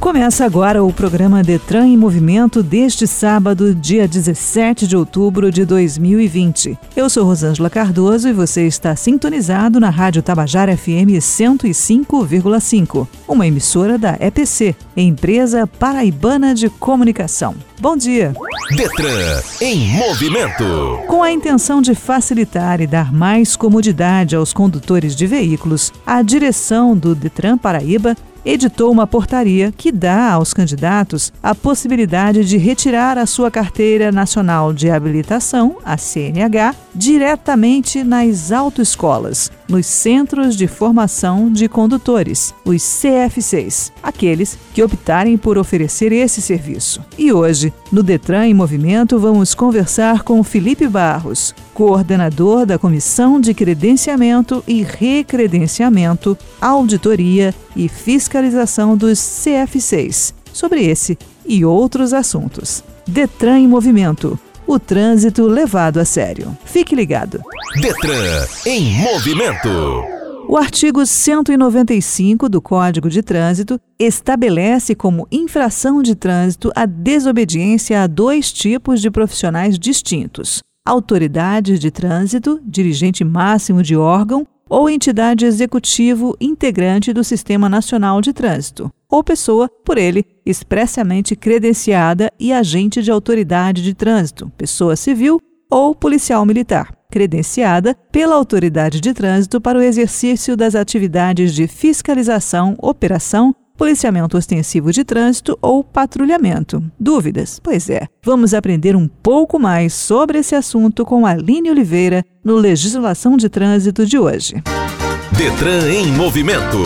Começa agora o programa Detran em Movimento deste sábado, dia 17 de outubro de 2020. Eu sou Rosângela Cardoso e você está sintonizado na Rádio Tabajara FM 105,5, uma emissora da EPC, Empresa Paraibana de Comunicação. Bom dia. Detran em movimento. Com a intenção de facilitar e dar mais comodidade aos condutores de veículos, a direção do Detran Paraíba editou uma portaria que dá aos candidatos a possibilidade de retirar a sua carteira nacional de habilitação, a CNH, diretamente nas autoescolas, nos Centros de Formação de Condutores, os CF6, aqueles que optarem por oferecer esse serviço. E hoje, no Detran em Movimento, vamos conversar com Felipe Barros, coordenador da Comissão de Credenciamento e Recredenciamento, Auditoria e Fiscalização dos CF6, sobre esse e outros assuntos. Detran em Movimento o trânsito levado a sério. Fique ligado. Detran em movimento. O artigo 195 do Código de Trânsito estabelece como infração de trânsito a desobediência a dois tipos de profissionais distintos: autoridade de trânsito, dirigente máximo de órgão ou entidade executivo integrante do Sistema Nacional de Trânsito, ou pessoa por ele expressamente credenciada e agente de autoridade de trânsito, pessoa civil ou policial militar, credenciada pela autoridade de trânsito para o exercício das atividades de fiscalização, operação, policiamento ostensivo de trânsito ou patrulhamento. Dúvidas? Pois é. Vamos aprender um pouco mais sobre esse assunto com Aline Oliveira no Legislação de Trânsito de hoje. Detran em movimento.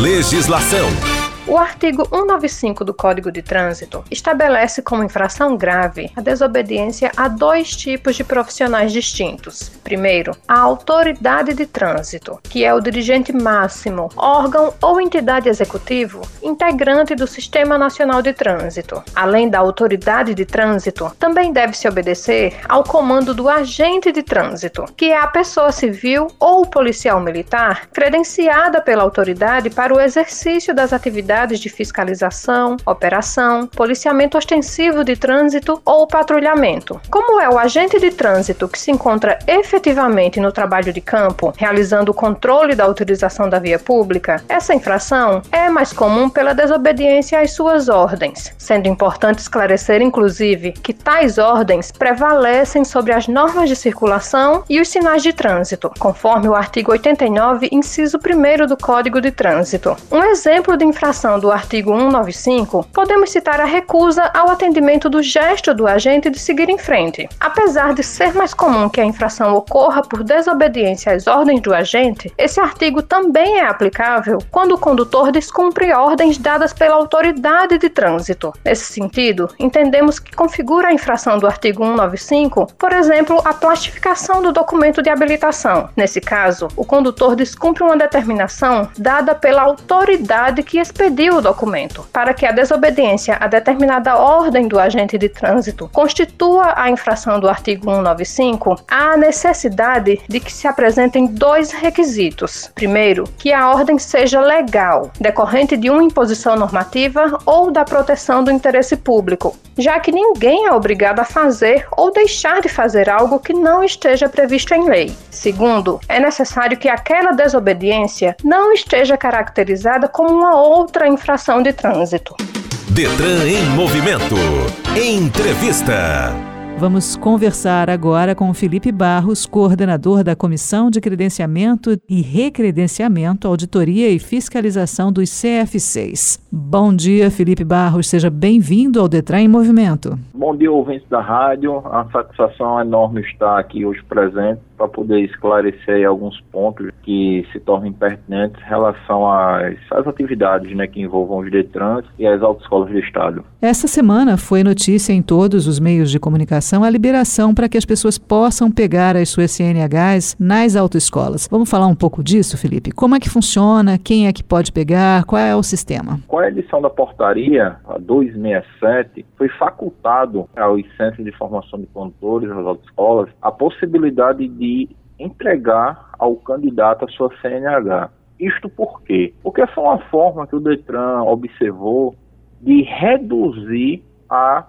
Legislação. O artigo 195 do Código de Trânsito estabelece como infração grave a desobediência a dois tipos de profissionais distintos. Primeiro, a autoridade de trânsito, que é o dirigente máximo, órgão ou entidade executivo integrante do Sistema Nacional de Trânsito. Além da autoridade de trânsito, também deve-se obedecer ao comando do agente de trânsito, que é a pessoa civil ou policial militar credenciada pela autoridade para o exercício das atividades atividades de fiscalização, operação, policiamento ostensivo de trânsito ou patrulhamento. Como é o agente de trânsito que se encontra efetivamente no trabalho de campo, realizando o controle da utilização da via pública, essa infração é mais comum pela desobediência às suas ordens, sendo importante esclarecer, inclusive, que tais ordens prevalecem sobre as normas de circulação e os sinais de trânsito, conforme o artigo 89, inciso 1 do Código de Trânsito. Um exemplo de infração do artigo 195, podemos citar a recusa ao atendimento do gesto do agente de seguir em frente. Apesar de ser mais comum que a infração ocorra por desobediência às ordens do agente, esse artigo também é aplicável quando o condutor descumpre ordens dadas pela autoridade de trânsito. Nesse sentido, entendemos que configura a infração do artigo 195, por exemplo, a plastificação do documento de habilitação. Nesse caso, o condutor descumpre uma determinação dada pela autoridade que expediu o documento, para que a desobediência a determinada ordem do agente de trânsito constitua a infração do artigo 195, há necessidade de que se apresentem dois requisitos. Primeiro, que a ordem seja legal, decorrente de uma imposição normativa ou da proteção do interesse público, já que ninguém é obrigado a fazer ou deixar de fazer algo que não esteja previsto em lei. Segundo, é necessário que aquela desobediência não esteja caracterizada como uma outra infração de trânsito. Detran em movimento. Entrevista. Vamos conversar agora com Felipe Barros, coordenador da Comissão de Credenciamento e Recredenciamento, Auditoria e Fiscalização dos CF6. Bom dia, Felipe Barros, seja bem-vindo ao Detran em Movimento. Bom dia, ouvintes da rádio. A satisfação é enorme estar aqui hoje presente para poder esclarecer alguns pontos que se tornam pertinentes em relação às, às atividades né, que envolvam os DETRANs e as autoescolas do Estado. Essa semana foi notícia em todos os meios de comunicação a liberação para que as pessoas possam pegar as suas CNHs nas autoescolas. Vamos falar um pouco disso, Felipe? Como é que funciona? Quem é que pode pegar? Qual é o sistema? Com a edição da portaria, a 267, foi facultado aos centros de formação de condutores, às autoescolas, a possibilidade de entregar ao candidato a sua CNH. Isto por quê? Porque foi uma forma que o Detran observou de reduzir a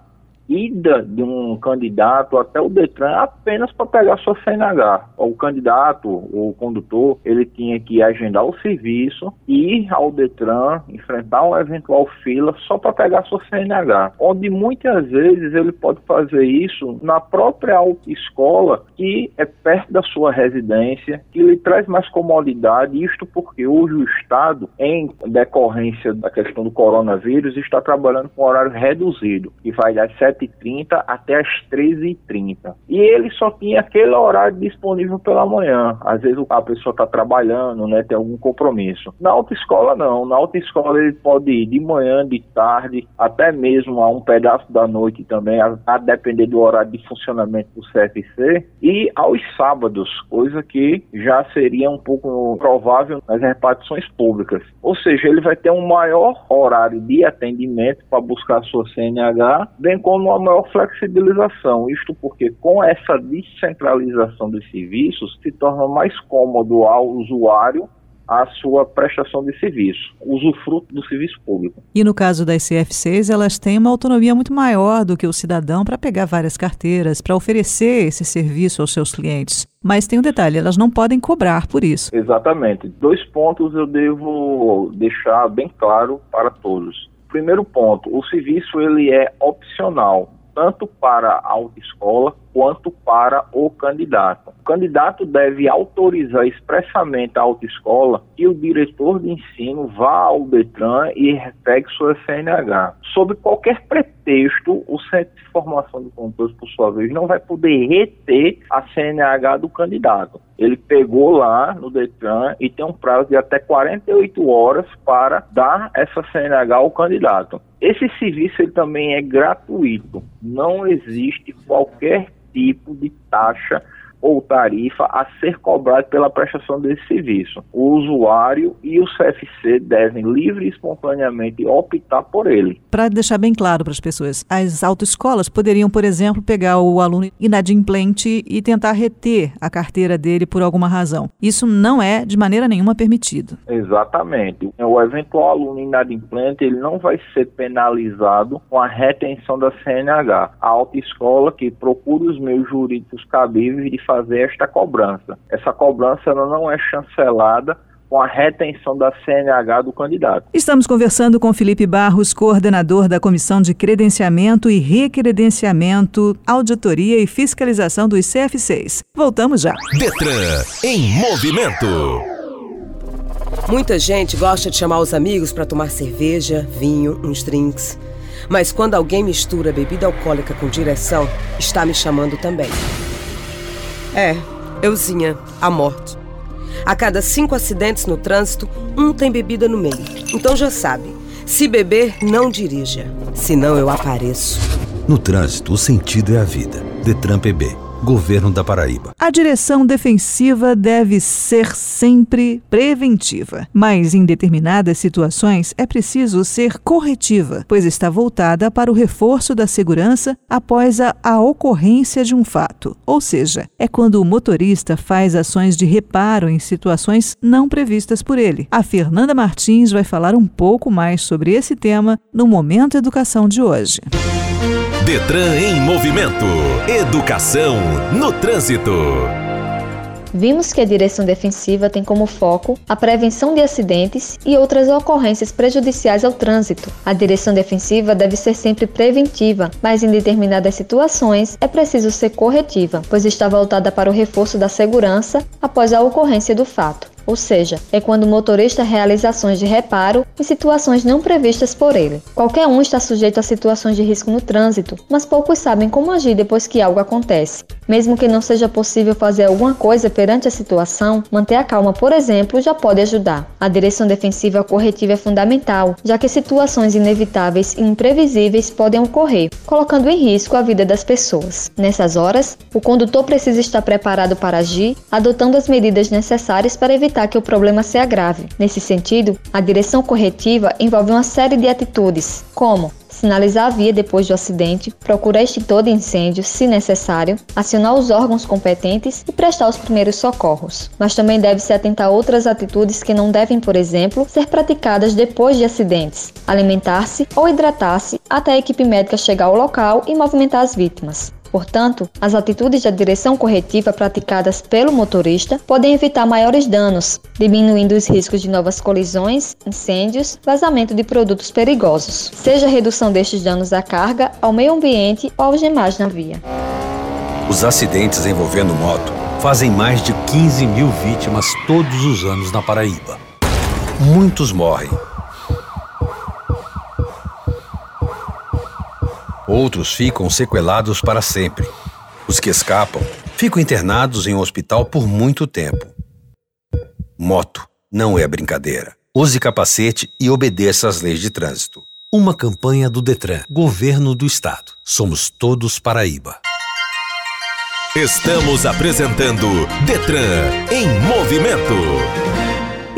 ida de um candidato até o Detran apenas para pegar sua CNH. O candidato, o condutor, ele tinha que agendar o serviço, ir ao Detran, enfrentar uma eventual fila só para pegar sua CNH. Onde muitas vezes ele pode fazer isso na própria autoescola, que é perto da sua residência, que lhe traz mais comodidade, isto porque hoje o Estado, em decorrência da questão do coronavírus, está trabalhando com horário reduzido, que vai das 7 7h30 até as 13h30. E ele só tinha aquele horário disponível pela manhã. Às vezes a pessoa está trabalhando, né, tem algum compromisso. Na autoescola não. Na autoescola ele pode ir de manhã, de tarde, até mesmo a um pedaço da noite também, a, a depender do horário de funcionamento do CFC. E aos sábados, coisa que já seria um pouco provável nas repartições públicas. Ou seja, ele vai ter um maior horário de atendimento para buscar sua CNH, bem como uma maior flexibilização. Isto porque, com essa descentralização dos serviços, se torna mais cômodo ao usuário a sua prestação de serviço, usufruto do serviço público. E no caso das CFCs, elas têm uma autonomia muito maior do que o cidadão para pegar várias carteiras, para oferecer esse serviço aos seus clientes. Mas tem um detalhe, elas não podem cobrar por isso. Exatamente. Dois pontos eu devo deixar bem claro para todos. Primeiro ponto, o serviço ele é opcional, tanto para a autoescola quanto para o candidato. O candidato deve autorizar expressamente a autoescola que o diretor de ensino vá ao Detran e repegue sua CNH. Sob qualquer pretexto, o Centro de Formação de Condutores, por sua vez, não vai poder reter a CNH do candidato. Ele pegou lá no Detran e tem um prazo de até 48 horas para dar essa CNH ao candidato. Esse serviço ele também é gratuito. Não existe qualquer tipo de taxa ou tarifa a ser cobrada pela prestação desse serviço. O usuário e o CFC devem livre e espontaneamente optar por ele. Para deixar bem claro para as pessoas, as autoescolas poderiam, por exemplo, pegar o aluno inadimplente e tentar reter a carteira dele por alguma razão. Isso não é de maneira nenhuma permitido. Exatamente. O eventual aluno inadimplente ele não vai ser penalizado com a retenção da CNH. A autoescola que procura os meios jurídicos cabíveis de fazer esta cobrança. Essa cobrança ela não é chancelada com a retenção da CNH do candidato. Estamos conversando com Felipe Barros, coordenador da Comissão de Credenciamento e Recredenciamento, Auditoria e Fiscalização dos CF6. Voltamos já. Detran em movimento. Muita gente gosta de chamar os amigos para tomar cerveja, vinho, uns drinks. Mas quando alguém mistura bebida alcoólica com direção, está me chamando também. É, euzinha, a morte. A cada cinco acidentes no trânsito, um tem bebida no meio. Então já sabe, se beber, não dirija. Senão eu apareço. No trânsito, o sentido é a vida. Detran PB Governo da Paraíba. A direção defensiva deve ser sempre preventiva, mas em determinadas situações é preciso ser corretiva, pois está voltada para o reforço da segurança após a, a ocorrência de um fato. Ou seja, é quando o motorista faz ações de reparo em situações não previstas por ele. A Fernanda Martins vai falar um pouco mais sobre esse tema no Momento Educação de hoje. Detran em movimento. Educação no trânsito. Vimos que a direção defensiva tem como foco a prevenção de acidentes e outras ocorrências prejudiciais ao trânsito. A direção defensiva deve ser sempre preventiva, mas em determinadas situações é preciso ser corretiva, pois está voltada para o reforço da segurança após a ocorrência do fato. Ou seja, é quando o motorista realiza ações de reparo em situações não previstas por ele. Qualquer um está sujeito a situações de risco no trânsito, mas poucos sabem como agir depois que algo acontece. Mesmo que não seja possível fazer alguma coisa perante a situação, manter a calma, por exemplo, já pode ajudar. A direção defensiva corretiva é fundamental, já que situações inevitáveis e imprevisíveis podem ocorrer, colocando em risco a vida das pessoas. Nessas horas, o condutor precisa estar preparado para agir, adotando as medidas necessárias para evitar que o problema se agrave. Nesse sentido, a direção corretiva envolve uma série de atitudes, como sinalizar a via depois do acidente, procurar extintor de incêndio, se necessário, acionar os órgãos competentes e prestar os primeiros socorros. Mas também deve se atentar a outras atitudes que não devem, por exemplo, ser praticadas depois de acidentes, alimentar-se ou hidratar-se até a equipe médica chegar ao local e movimentar as vítimas. Portanto, as atitudes da direção corretiva praticadas pelo motorista podem evitar maiores danos, diminuindo os riscos de novas colisões, incêndios, vazamento de produtos perigosos, seja a redução destes danos à carga, ao meio ambiente ou aos demais na via. Os acidentes envolvendo moto fazem mais de 15 mil vítimas todos os anos na Paraíba. Muitos morrem Outros ficam sequelados para sempre. Os que escapam ficam internados em um hospital por muito tempo. Moto não é brincadeira. Use capacete e obedeça às leis de trânsito. Uma campanha do Detran, Governo do Estado. Somos todos Paraíba. Estamos apresentando Detran em movimento.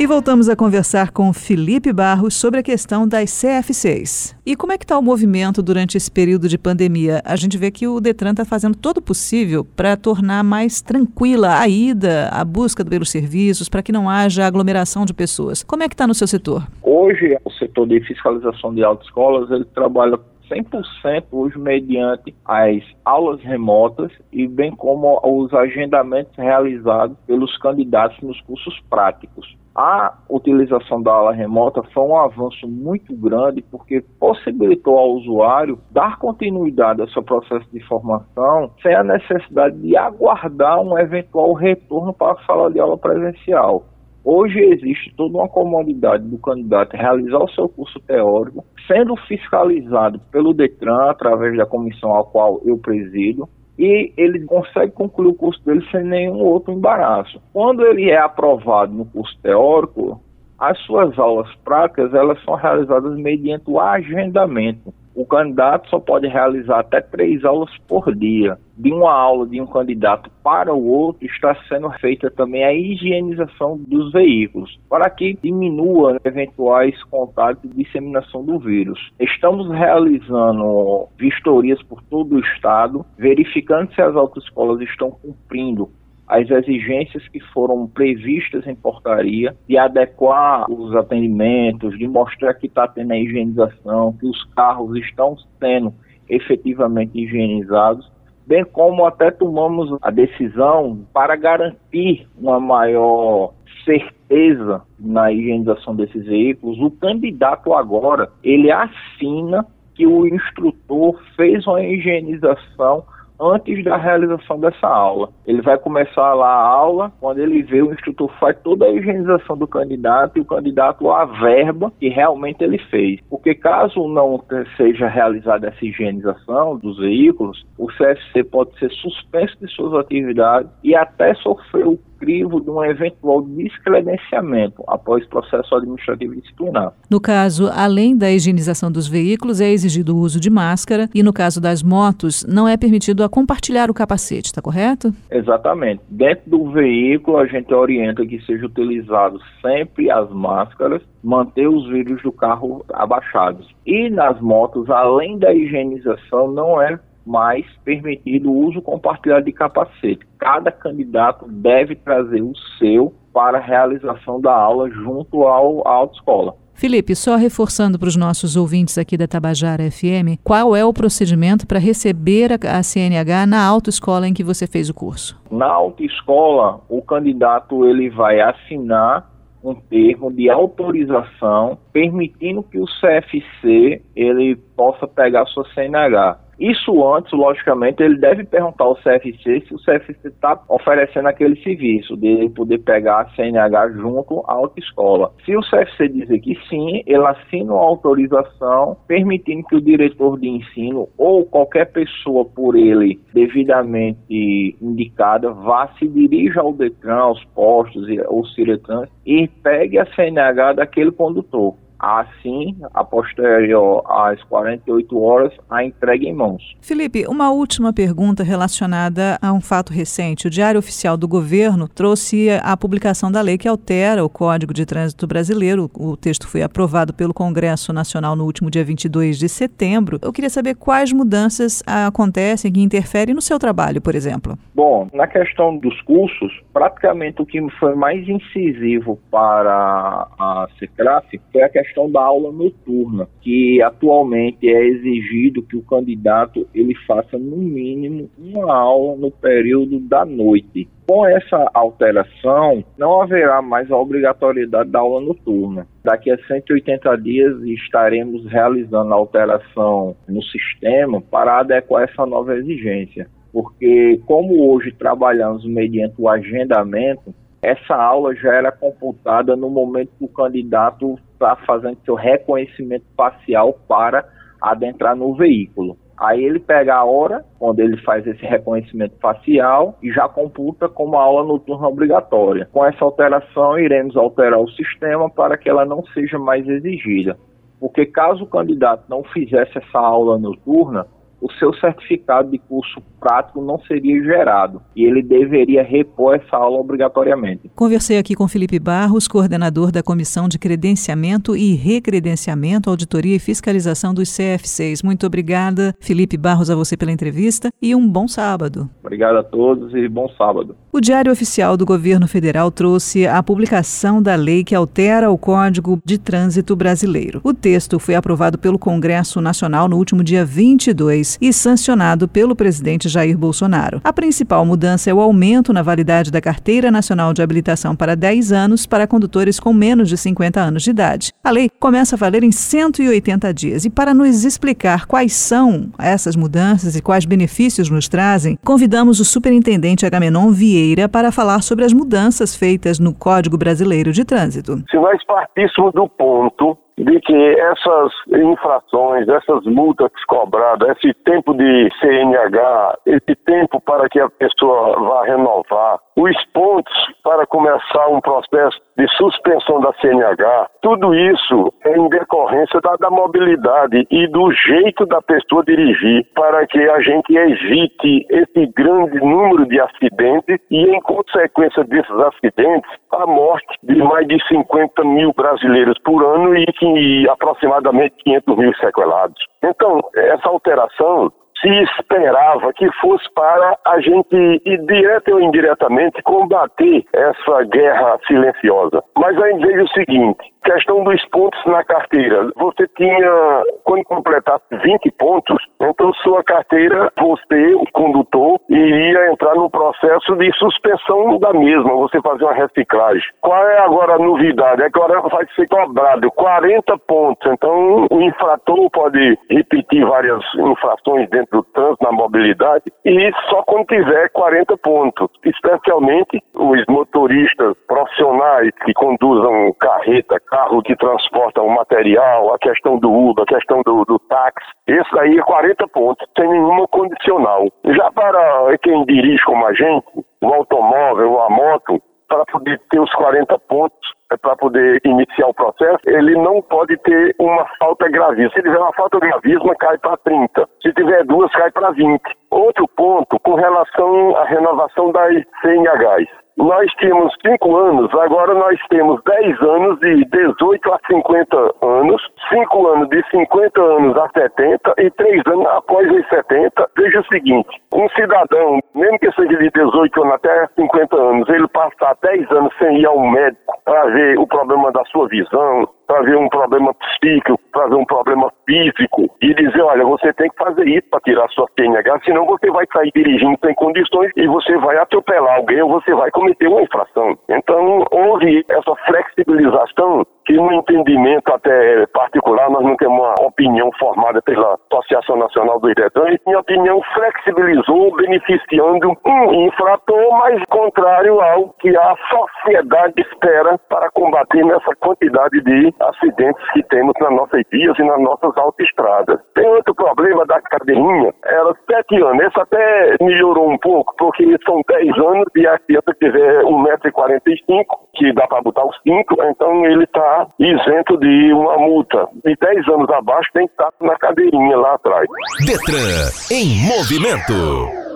E voltamos a conversar com Felipe Barros sobre a questão das CF6. E como é que está o movimento durante esse período de pandemia? A gente vê que o Detran está fazendo todo o possível para tornar mais tranquila a ida, a busca pelos serviços, para que não haja aglomeração de pessoas. Como é que está no seu setor? Hoje, o setor de fiscalização de autoescolas, ele trabalha 100% hoje mediante as aulas remotas e bem como os agendamentos realizados pelos candidatos nos cursos práticos. A utilização da aula remota foi um avanço muito grande porque possibilitou ao usuário dar continuidade ao seu processo de formação sem a necessidade de aguardar um eventual retorno para a sala de aula presencial. Hoje existe toda uma comodidade do candidato realizar o seu curso teórico, sendo fiscalizado pelo DETRAN, através da comissão a qual eu presido, e ele consegue concluir o curso dele sem nenhum outro embaraço. Quando ele é aprovado no curso teórico, as suas aulas práticas elas são realizadas mediante o agendamento. O candidato só pode realizar até três aulas por dia. De uma aula de um candidato para o outro está sendo feita também a higienização dos veículos, para que diminua eventuais contatos e disseminação do vírus. Estamos realizando vistorias por todo o estado, verificando se as autoescolas estão cumprindo as exigências que foram previstas em portaria, de adequar os atendimentos, de mostrar que está tendo a higienização, que os carros estão sendo efetivamente higienizados, bem como até tomamos a decisão para garantir uma maior certeza na higienização desses veículos. O candidato agora, ele assina que o instrutor fez uma higienização antes da realização dessa aula. Ele vai começar lá a aula, quando ele vê, o instrutor faz toda a higienização do candidato e o candidato averba que realmente ele fez. Porque caso não seja realizada essa higienização dos veículos, o CFC pode ser suspenso de suas atividades e até sofrer o crivo de um eventual descredenciamento após processo administrativo disciplinar. No caso, além da higienização dos veículos, é exigido o uso de máscara e, no caso das motos, não é permitido a compartilhar o capacete, está correto? Exatamente. Dentro do veículo, a gente orienta que seja utilizado sempre as máscaras, manter os vidros do carro abaixados. E nas motos, além da higienização, não é mais permitido o uso compartilhado de capacete. Cada candidato deve trazer o seu para a realização da aula junto ao, à autoescola. Felipe, só reforçando para os nossos ouvintes aqui da Tabajara FM, qual é o procedimento para receber a, CNH na autoescola em que você fez o curso? Na autoescola, o candidato ele vai assinar um termo de autorização permitindo que o CFC ele possa pegar sua CNH. Isso antes, logicamente, ele deve perguntar ao CFC se o CFC está oferecendo aquele serviço, de poder pegar a CNH junto à autoescola. Se o CFC dizer que sim, ele assina uma autorização permitindo que o diretor de ensino ou qualquer pessoa por ele devidamente indicada vá se dirija ao DETRAN, aos postos ou Ciretran e pegue a CNH daquele condutor. Assim, a posterior às 48 horas, a entrega em mãos. Felipe, uma última pergunta relacionada a um fato recente. O Diário Oficial do Governo trouxe a publicação da lei que altera o Código de Trânsito Brasileiro. O texto foi aprovado pelo Congresso Nacional no último dia 22 de setembro. Eu queria saber quais mudanças acontecem que interferem no seu trabalho, por exemplo. Bom, na questão dos cursos, praticamente o que foi mais incisivo para a CECRAF foi a questão questão da aula noturna, que atualmente é exigido que o candidato ele faça no mínimo uma aula no período da noite. Com essa alteração, não haverá mais a obrigatoriedade da aula noturna. Daqui a 180 dias estaremos realizando a alteração no sistema para adequar essa nova exigência. Porque, como hoje trabalhamos mediante o agendamento, essa aula já era computada no momento que o candidato está fazendo seu reconhecimento facial para adentrar no veículo. Aí ele pega a hora, quando ele faz esse reconhecimento facial, e já computa como aula noturna obrigatória. Com essa alteração, iremos alterar o sistema para que ela não seja mais exigida. Porque caso o candidato não fizesse essa aula noturna, o seu certificado de curso prático não seria gerado e ele deveria repor essa aula obrigatoriamente. Conversei aqui com Felipe Barros, coordenador da Comissão de Credenciamento e Recredenciamento, Auditoria e Fiscalização dos CFCs. Muito obrigada, Felipe Barros, a você pela entrevista e um bom sábado. Obrigado a todos e bom sábado. O Diário Oficial do Governo Federal trouxe a publicação da lei que altera o Código de Trânsito Brasileiro. O texto foi aprovado pelo Congresso Nacional no último dia 22 e sancionado pelo presidente Jair Bolsonaro. A principal mudança é o aumento na validade da Carteira Nacional de Habilitação para 10 anos para condutores com menos de 50 anos de idade. A lei começa a valer em 180 dias e para nos explicar quais são essas mudanças e quais benefícios nos trazem, convidamos o superintendente Agamenon Vieira para falar sobre as mudanças feitas no Código Brasileiro de Trânsito. Se nós partíssemos do ponto de que essas infrações, essas multas cobradas, esse tempo de CNH, esse tempo para que a pessoa vá renovar, os pontos para começar um processo de suspensão da CNH, tudo isso é em decorrência da, da, mobilidade e do jeito da pessoa dirigir para que a gente evite esse grande número de acidentes e, em consequência desses acidentes, a morte de mais de 50 mil brasileiros por ano e, e aproximadamente 500 mil sequelados. Então, essa alteração se esperava que fosse para a gente, direta ou indiretamente, combater essa guerra silenciosa. Mas aí veja o seguinte: Questão dos pontos na carteira. Você tinha, quando completasse 20 pontos, então sua carteira, você, o condutor, iria entrar no processo de suspensão da mesma, você fazer uma reciclagem. Qual é agora a novidade? É que agora vai ser cobrado 40 pontos. Então, o infrator pode repetir várias infrações dentro do trânsito, na mobilidade, e só quando tiver 40 pontos. Especialmente os motoristas profissionais que conduzam carreta, carro que transporta o material, a questão do Uber, a questão do, do táxi. Esse aí é 40 pontos, sem nenhuma condicional. Já para quem dirige como a gente, o automóvel, a moto, para poder ter os 40 pontos, para poder iniciar o processo, ele não pode ter uma falta gravíssima. Se tiver uma falta gravíssima, cai para 30. Se tiver duas, cai para 20. Outro ponto, com relação à renovação das CNHs nós tínhamos 5 anos, agora nós temos 10 anos de 18 a 50 anos, 5 anos de 50 anos a 70 e 3 anos após os 70. Veja o seguinte, um cidadão, mesmo que seja de 18 anos até 50 anos, ele passar 10 anos sem ir ao médico para ver o problema da sua visão, para ver um problema psíquico, para ver um problema físico e dizer, olha, você tem que fazer isso para tirar sua CNH, senão você vai sair dirigindo sem condições e você vai atropelar alguém ou você vai cometer uma infração. Então, houve essa flexibilização que no entendimento até particular nós não temos uma opinião formada pela Associação Nacional do Detran, e minha opinião flexibilizou, beneficiando um infrator, mas contrário ao que a sociedade espera para combater nessa quantidade de acidentes que temos nas nossas vias e nas nossas autoestradas. Tem outro problema da cadeirinha, era sete anos, esse até melhorou um pouco, porque são dez anos e a criança tiver 1,45m, que dá para botar os cinco, então ele está isento de uma multa. De 10 anos abaixo tem que estar na cadeirinha lá atrás. Detran em movimento.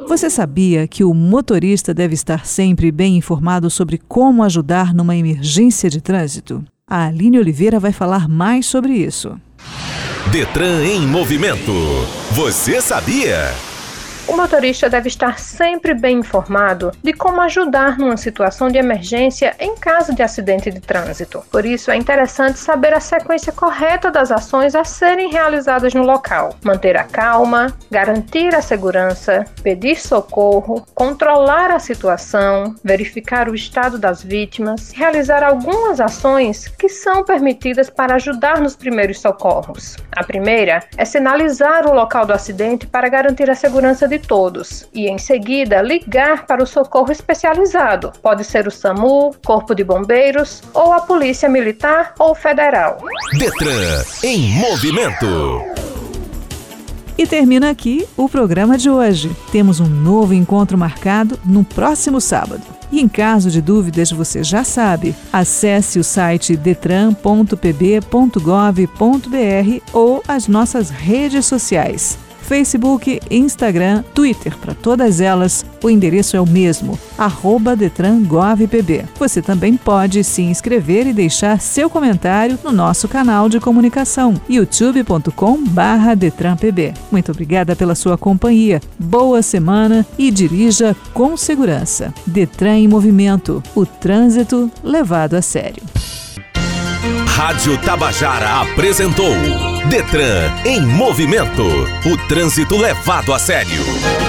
Você sabia que o motorista deve estar sempre bem informado sobre como ajudar numa emergência de trânsito? A Aline Oliveira vai falar mais sobre isso. Detran em movimento. Você sabia? O motorista deve estar sempre bem informado de como ajudar numa situação de emergência em caso de acidente de trânsito. Por isso, é interessante saber a sequência correta das ações a serem realizadas no local. Manter a calma, garantir a segurança, pedir socorro, controlar a situação, verificar o estado das vítimas, realizar algumas ações que são permitidas para ajudar nos primeiros socorros. A primeira é sinalizar o local do acidente para garantir a segurança de de todos e, em seguida, ligar para o socorro especializado. Pode ser o SAMU, Corpo de Bombeiros ou a Polícia Militar ou Federal. Detran em movimento. E termina aqui o programa de hoje. Temos um novo encontro marcado no próximo sábado. E em caso de dúvidas, você já sabe, acesse o site detran.pb.gov.br ou as nossas redes sociais. Facebook, Instagram, Twitter. Para todas elas, o endereço é o mesmo, DetranGovPB. Você também pode se inscrever e deixar seu comentário no nosso canal de comunicação, youtube.com DetranPB. Muito obrigada pela sua companhia, boa semana e dirija com segurança. Detran em Movimento, o trânsito levado a sério. Rádio Tabajara apresentou Detran em movimento. O trânsito levado a sério.